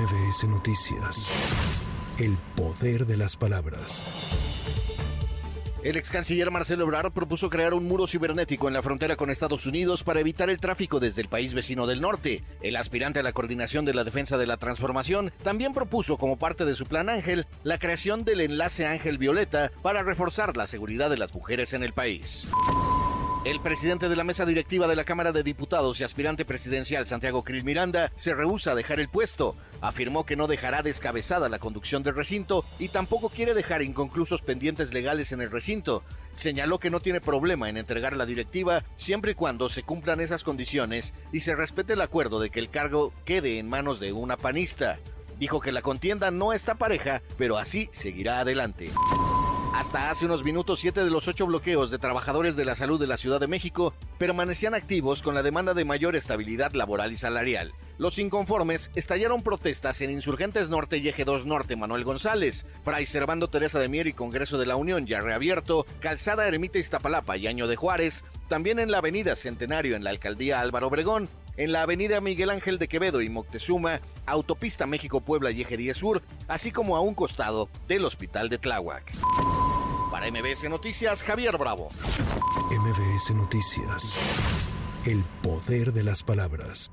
MBS Noticias. El poder de las palabras. El ex canciller Marcelo Ebrard propuso crear un muro cibernético en la frontera con Estados Unidos para evitar el tráfico desde el país vecino del norte. El aspirante a la coordinación de la defensa de la transformación también propuso como parte de su plan Ángel la creación del enlace Ángel Violeta para reforzar la seguridad de las mujeres en el país. El presidente de la mesa directiva de la Cámara de Diputados y aspirante presidencial Santiago Krill Miranda se rehúsa a dejar el puesto. Afirmó que no dejará descabezada la conducción del recinto y tampoco quiere dejar inconclusos pendientes legales en el recinto. Señaló que no tiene problema en entregar la directiva siempre y cuando se cumplan esas condiciones y se respete el acuerdo de que el cargo quede en manos de una panista. Dijo que la contienda no está pareja, pero así seguirá adelante. Hasta hace unos minutos, siete de los ocho bloqueos de trabajadores de la salud de la Ciudad de México permanecían activos con la demanda de mayor estabilidad laboral y salarial. Los inconformes estallaron protestas en Insurgentes Norte y Eje 2 Norte Manuel González, Fray Servando Teresa de Mier y Congreso de la Unión ya reabierto, Calzada Ermita Iztapalapa y Año de Juárez, también en la Avenida Centenario en la Alcaldía Álvaro Obregón, en la Avenida Miguel Ángel de Quevedo y Moctezuma, Autopista México-Puebla y Eje 10 Sur, así como a un costado del Hospital de Tláhuac. Para MBS Noticias, Javier Bravo. MBS Noticias. El poder de las palabras.